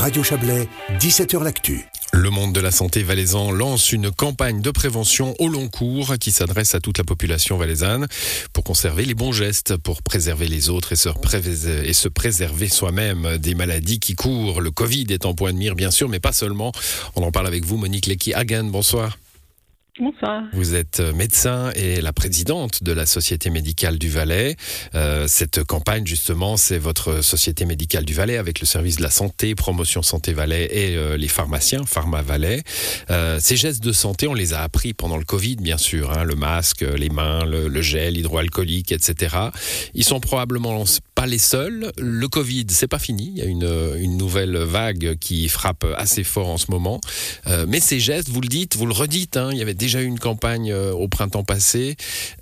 Radio Chablais, 17h L'Actu. Le monde de la santé valaisan lance une campagne de prévention au long cours qui s'adresse à toute la population valaisanne pour conserver les bons gestes, pour préserver les autres et se, et se préserver soi-même des maladies qui courent. Le Covid est en point de mire, bien sûr, mais pas seulement. On en parle avec vous, Monique Lecky-Hagen. Bonsoir. Bonsoir. Vous êtes euh, médecin et la présidente de la Société médicale du Valais. Euh, cette campagne, justement, c'est votre Société médicale du Valais avec le service de la santé, promotion santé Valais et euh, les pharmaciens, Pharma Valais. ces gestes de santé, on les a appris pendant le Covid, bien sûr. Hein, le masque, les mains, le, gel hydroalcoolique, etc. Ils sont probablement pas les seuls. Le Covid, c'est pas fini. Il y a une, nouvelle vague qui frappe assez fort en ce moment. mais ces gestes, vous le dites, vous le redites, hein, il y avait déjà eu une campagne euh, au printemps passé,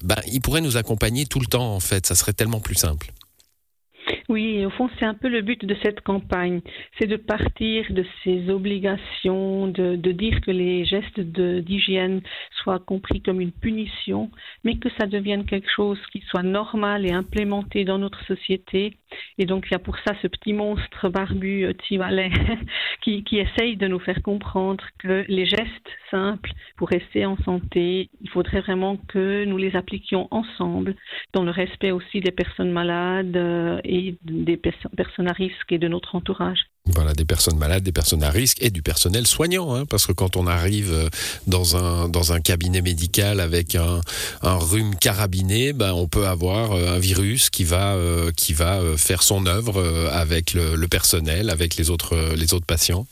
ben, il pourrait nous accompagner tout le temps en fait, ça serait tellement plus simple. Oui, au fond, c'est un peu le but de cette campagne, c'est de partir de ces obligations, de, de dire que les gestes d'hygiène soient compris comme une punition, mais que ça devienne quelque chose qui soit normal et implémenté dans notre société. Et donc, il y a pour ça ce petit monstre barbu euh, Tivalet qui, qui essaye de nous faire comprendre que les gestes simples pour rester en santé, il faudrait vraiment que nous les appliquions ensemble, dans le respect aussi des personnes malades euh, et des personnes à risque et de notre entourage. Voilà, des personnes malades, des personnes à risque et du personnel soignant, hein, parce que quand on arrive euh, dans un, dans un cabinet médical avec un, rhume carabiné, ben, on peut avoir euh, un virus qui va, euh, qui va faire son œuvre avec le, le personnel, avec les autres, les autres patients.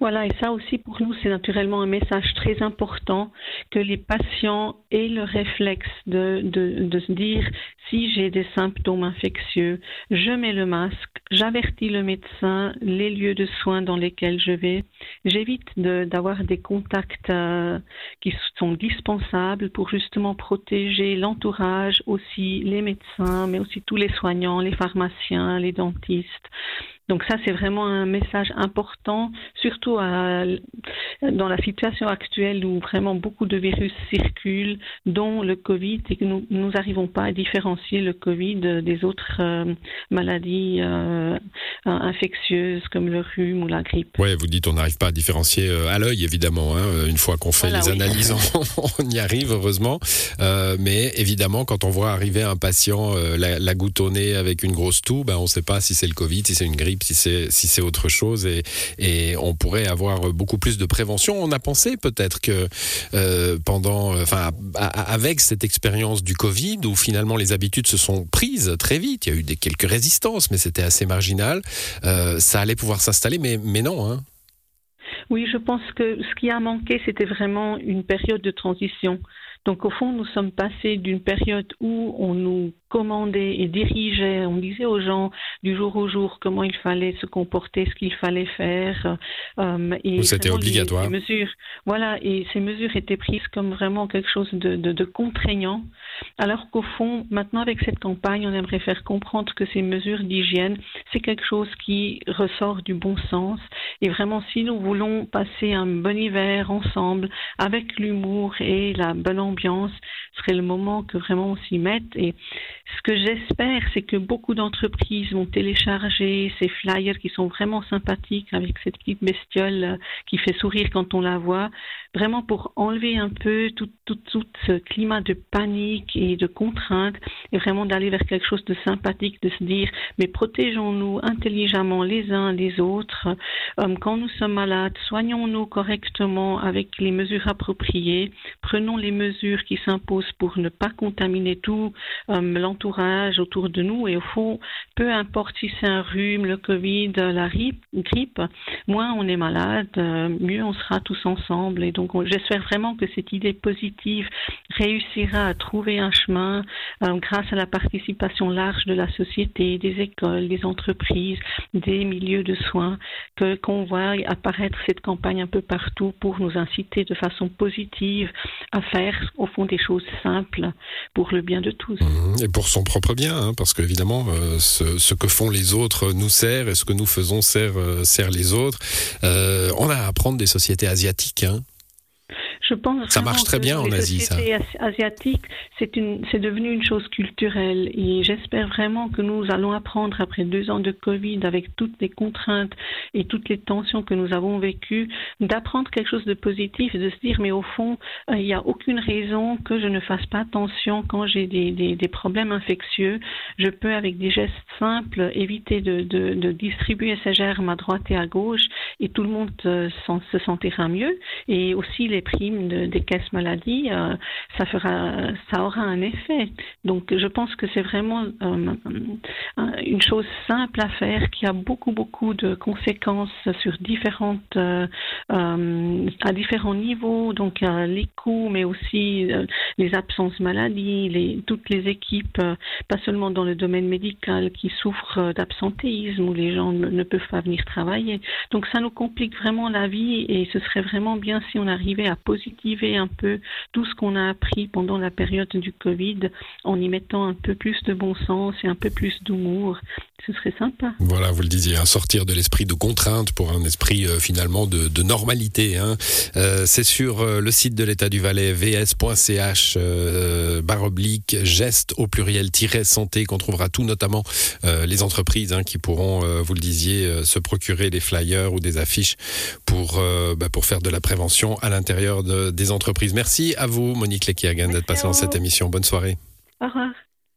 Voilà, et ça aussi pour nous, c'est naturellement un message très important que les patients aient le réflexe de, de, de se dire si j'ai des symptômes infectieux, je mets le masque, j'avertis le médecin, les lieux de soins dans lesquels je vais, j'évite d'avoir des contacts euh, qui sont dispensables pour justement protéger l'entourage, aussi les médecins, mais aussi tous les soignants, les pharmaciens, les dentistes. Donc ça, c'est vraiment un message important, surtout à, dans la situation actuelle où vraiment beaucoup de virus circulent, dont le Covid, et que nous n'arrivons pas à différencier le Covid des autres euh, maladies euh, infectieuses comme le rhume ou la grippe. Oui, vous dites on n'arrive pas à différencier euh, à l'œil, évidemment. Hein. Une fois qu'on fait les analyses, on, y arrive, heureusement. mais évidemment, quand on voit arriver un patient la, la goutte au nez avec une grosse toux, ben, on ne sait pas si c'est le Covid, si c'est une grippe si c'est si c'est autre chose et, et on pourrait avoir beaucoup plus de prévention. On a pensé peut-être que euh, pendant, enfin, avec cette expérience du Covid où finalement les habitudes se sont prises très vite, il y a eu des quelques résistances, mais c'était assez marginal. Euh, ça allait pouvoir s'installer, mais mais non. Hein. Oui, je pense que ce qui a manqué, c'était vraiment une période de transition. Donc au fond, nous sommes passés d'une période où on nous commandait et dirigeait, on disait aux gens du jour au jour comment il fallait se comporter, ce qu'il fallait faire. Euh, et c'était obligatoire. mesures, voilà, et ces mesures étaient prises comme vraiment quelque chose de, de, de contraignant. Alors qu'au fond, maintenant avec cette campagne, on aimerait faire comprendre que ces mesures d'hygiène, c'est quelque chose qui ressort du bon sens. Et vraiment, si nous voulons passer un bon hiver ensemble, avec l'humour et la bonne ambiance, ce serait le moment que vraiment on s'y mette. Et ce que j'espère, c'est que beaucoup d'entreprises vont télécharger ces flyers qui sont vraiment sympathiques avec cette petite bestiole euh, qui fait sourire quand on la voit, vraiment pour enlever un peu tout, ce climat de panique et de contrainte et vraiment d'aller vers quelque chose de sympathique, de se dire mais protégeons-nous intelligemment les uns les autres. Euh, quand nous sommes malades, soignons-nous correctement avec les mesures appropriées, prenons les mesures qui s'imposent pour ne pas contaminer tout euh, l'entourage autour de nous et au fond, peu importe si c'est un rhume, le Covid, la grippe, moins on est malade, euh, mieux on sera tous ensemble et donc j'espère vraiment que cette idée positive réussira à trouver un chemin euh, grâce à la participation large de la société, des écoles, des entreprises, des milieux de soins, que qu'on voit apparaître cette campagne un peu partout pour nous inciter de façon positive à faire au fond des choses simples pour le bien de tous. Mmh. Et pour son propre bien, hein, parce qu'évidemment, euh, ce, que font les autres nous sert et ce que nous faisons sert, euh, sert les autres. on a à apprendre des sociétés asiatiques. Hein. Je pense ça marche très bien en Asie, ça. asiatique, c'est une, c'est devenu une chose culturelle et j'espère vraiment que nous allons apprendre après deux ans de Covid, avec toutes les contraintes et toutes les tensions que nous avons vécues, d'apprendre quelque chose de positif et de se dire mais au fond, euh, il n'y a aucune raison que je ne fasse pas attention quand j'ai des, des, des, problèmes infectieux. Je peux avec des gestes simples éviter de, de, de distribuer ces germes à droite et à gauche et tout le monde euh, se sentira mieux. Et aussi les primes de, des caisses maladies, euh, ça fera, ça aura un effet. Donc je pense que c'est vraiment euh, une chose simple à faire qui a beaucoup beaucoup de conséquences sur différentes, à différents niveaux. Donc les coûts, mais aussi les absences maladies, toutes les équipes, pas seulement dans le domaine médical, qui souffrent d'absentéisme où les gens ne, peuvent pas venir travailler. Donc ça nous complique vraiment la vie et ce serait vraiment bien si on arrivait à positiver un peu tout ce qu'on a appris pendant la période du Covid en y mettant un peu plus de bon sens et un peu plus d'humour. Ce serait sympa. Voilà, vous le disiez, un sortir de l'esprit de contrainte pour un esprit euh, finalement de, de normalité. Hein. Euh, C'est sur euh, le site de l'État du Valais, vs.ch, euh, barre oblique, geste au pluriel-santé, qu'on trouvera tout, notamment euh, les entreprises hein, qui pourront, euh, vous le disiez, se procurer des flyers ou des affiches pour, bah, pour faire de la prévention à l'intérieur de, des entreprises. Merci à vous, Monique Lekiagan, d'être passée dans cette émission. Bonne soirée. Au revoir.